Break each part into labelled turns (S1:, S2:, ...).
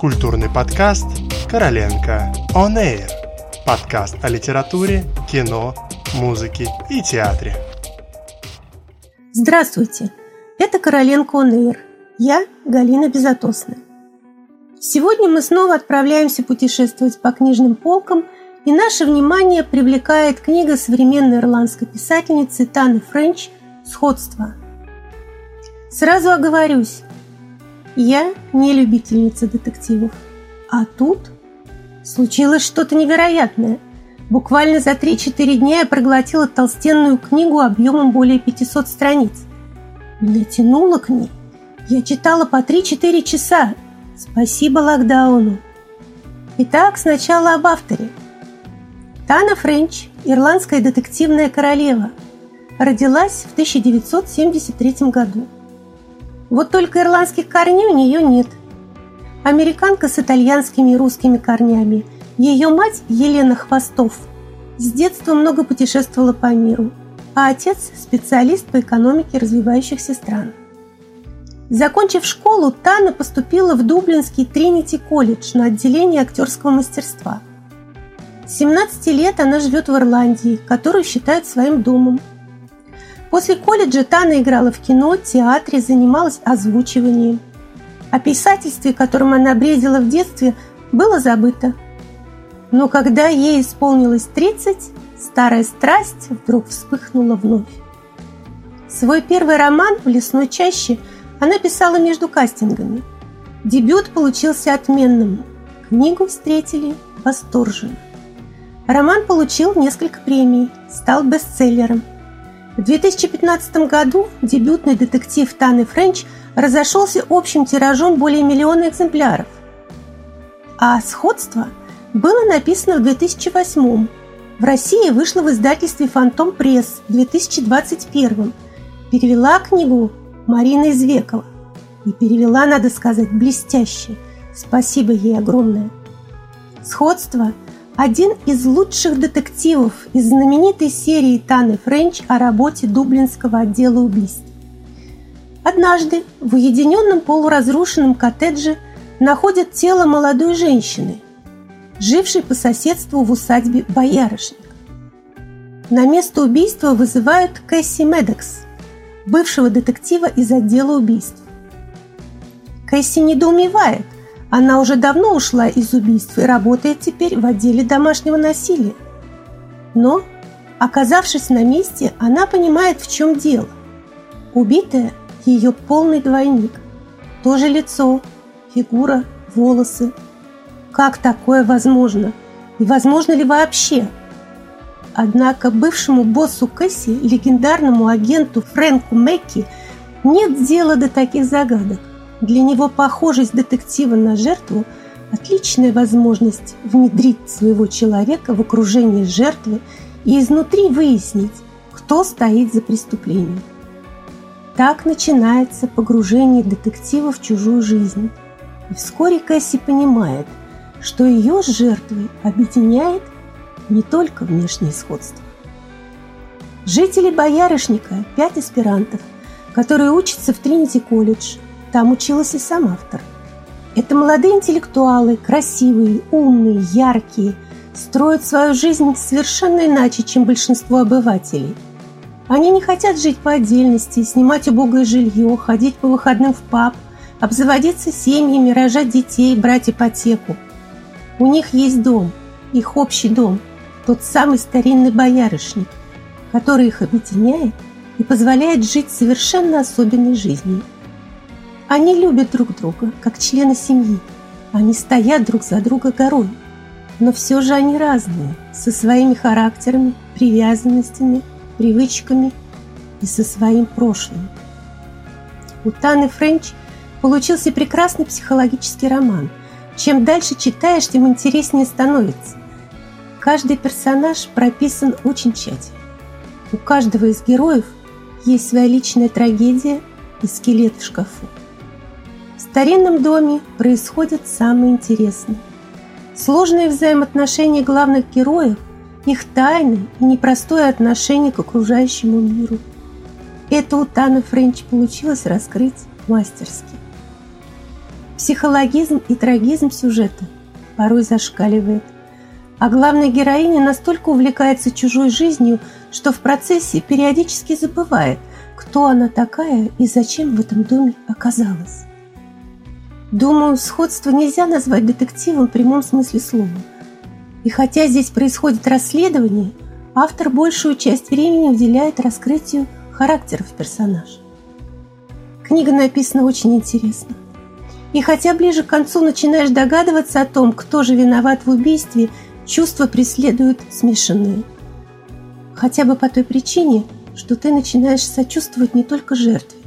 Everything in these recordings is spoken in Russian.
S1: Культурный подкаст «Короленко On Air». Подкаст о литературе, кино, музыке и театре.
S2: Здравствуйте! Это «Короленко On Air». Я Галина Безотосная. Сегодня мы снова отправляемся путешествовать по книжным полкам, и наше внимание привлекает книга современной ирландской писательницы Таны Френч «Сходство». Сразу оговорюсь, я не любительница детективов. А тут случилось что-то невероятное. Буквально за 3-4 дня я проглотила толстенную книгу объемом более 500 страниц. Меня тянуло к ней. Я читала по 3-4 часа. Спасибо локдауну. Итак, сначала об авторе. Тана Френч, ирландская детективная королева, родилась в 1973 году. Вот только ирландских корней у нее нет. Американка с итальянскими и русскими корнями. Ее мать Елена Хвостов с детства много путешествовала по миру, а отец – специалист по экономике развивающихся стран. Закончив школу, Тана поступила в Дублинский Тринити колледж на отделение актерского мастерства. С 17 лет она живет в Ирландии, которую считает своим домом – После колледжа Тана играла в кино, театре, занималась озвучиванием. О писательстве, которым она бредила в детстве, было забыто. Но когда ей исполнилось 30, старая страсть вдруг вспыхнула вновь. Свой первый роман в лесной чаще она писала между кастингами. Дебют получился отменным. Книгу встретили восторженно. Роман получил несколько премий, стал бестселлером – в 2015 году дебютный детектив Таны Френч разошелся общим тиражом более миллиона экземпляров. А «Сходство» было написано в 2008 В России вышло в издательстве «Фантом Пресс» в 2021 Перевела книгу Марина Извекова. И перевела, надо сказать, блестяще. Спасибо ей огромное. «Сходство» один из лучших детективов из знаменитой серии Таны Френч о работе Дублинского отдела убийств. Однажды в уединенном полуразрушенном коттедже находят тело молодой женщины, жившей по соседству в усадьбе Боярышник. На место убийства вызывают Кэсси Медекс, бывшего детектива из отдела убийств. Кэсси недоумевает – она уже давно ушла из убийств и работает теперь в отделе домашнего насилия. Но, оказавшись на месте, она понимает, в чем дело. Убитая – ее полный двойник. То же лицо, фигура, волосы. Как такое возможно? И возможно ли вообще? Однако бывшему боссу Кэсси, легендарному агенту Фрэнку Мэкки, нет дела до таких загадок. Для него похожесть детектива на жертву – отличная возможность внедрить своего человека в окружение жертвы и изнутри выяснить, кто стоит за преступлением. Так начинается погружение детектива в чужую жизнь. И вскоре Кэсси понимает, что ее с жертвой объединяет не только внешнее сходство. Жители Боярышника – пять аспирантов, которые учатся в Тринити колледж – там училась и сам автор. Это молодые интеллектуалы, красивые, умные, яркие, строят свою жизнь совершенно иначе, чем большинство обывателей. Они не хотят жить по отдельности, снимать убогое жилье, ходить по выходным в паб, обзаводиться семьями, рожать детей, брать ипотеку. У них есть дом, их общий дом, тот самый старинный боярышник, который их объединяет и позволяет жить совершенно особенной жизнью. Они любят друг друга, как члены семьи. Они стоят друг за друга горой. Но все же они разные, со своими характерами, привязанностями, привычками и со своим прошлым. У Таны Френч получился прекрасный психологический роман. Чем дальше читаешь, тем интереснее становится. Каждый персонаж прописан очень тщательно. У каждого из героев есть своя личная трагедия и скелет в шкафу. Старинном доме происходит самое интересное. Сложные взаимоотношения главных героев, их тайны и непростое отношение к окружающему миру. Это у Таны Френч получилось раскрыть мастерски. Психологизм и трагизм сюжета порой зашкаливает. А главная героиня настолько увлекается чужой жизнью, что в процессе периодически забывает, кто она такая и зачем в этом доме оказалась. Думаю, сходство нельзя назвать детективом в прямом смысле слова. И хотя здесь происходит расследование, автор большую часть времени уделяет раскрытию характеров персонажа. Книга написана очень интересно. И хотя ближе к концу начинаешь догадываться о том, кто же виноват в убийстве, чувства преследуют смешанные. Хотя бы по той причине, что ты начинаешь сочувствовать не только жертве,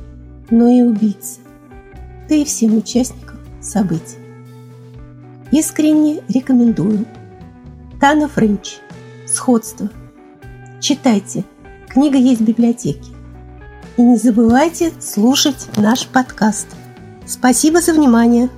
S2: но и убийце. Ты и всем участникам событий. Искренне рекомендую. Тана Френч. Сходство. Читайте. Книга есть в библиотеке. И не забывайте слушать наш подкаст. Спасибо за внимание!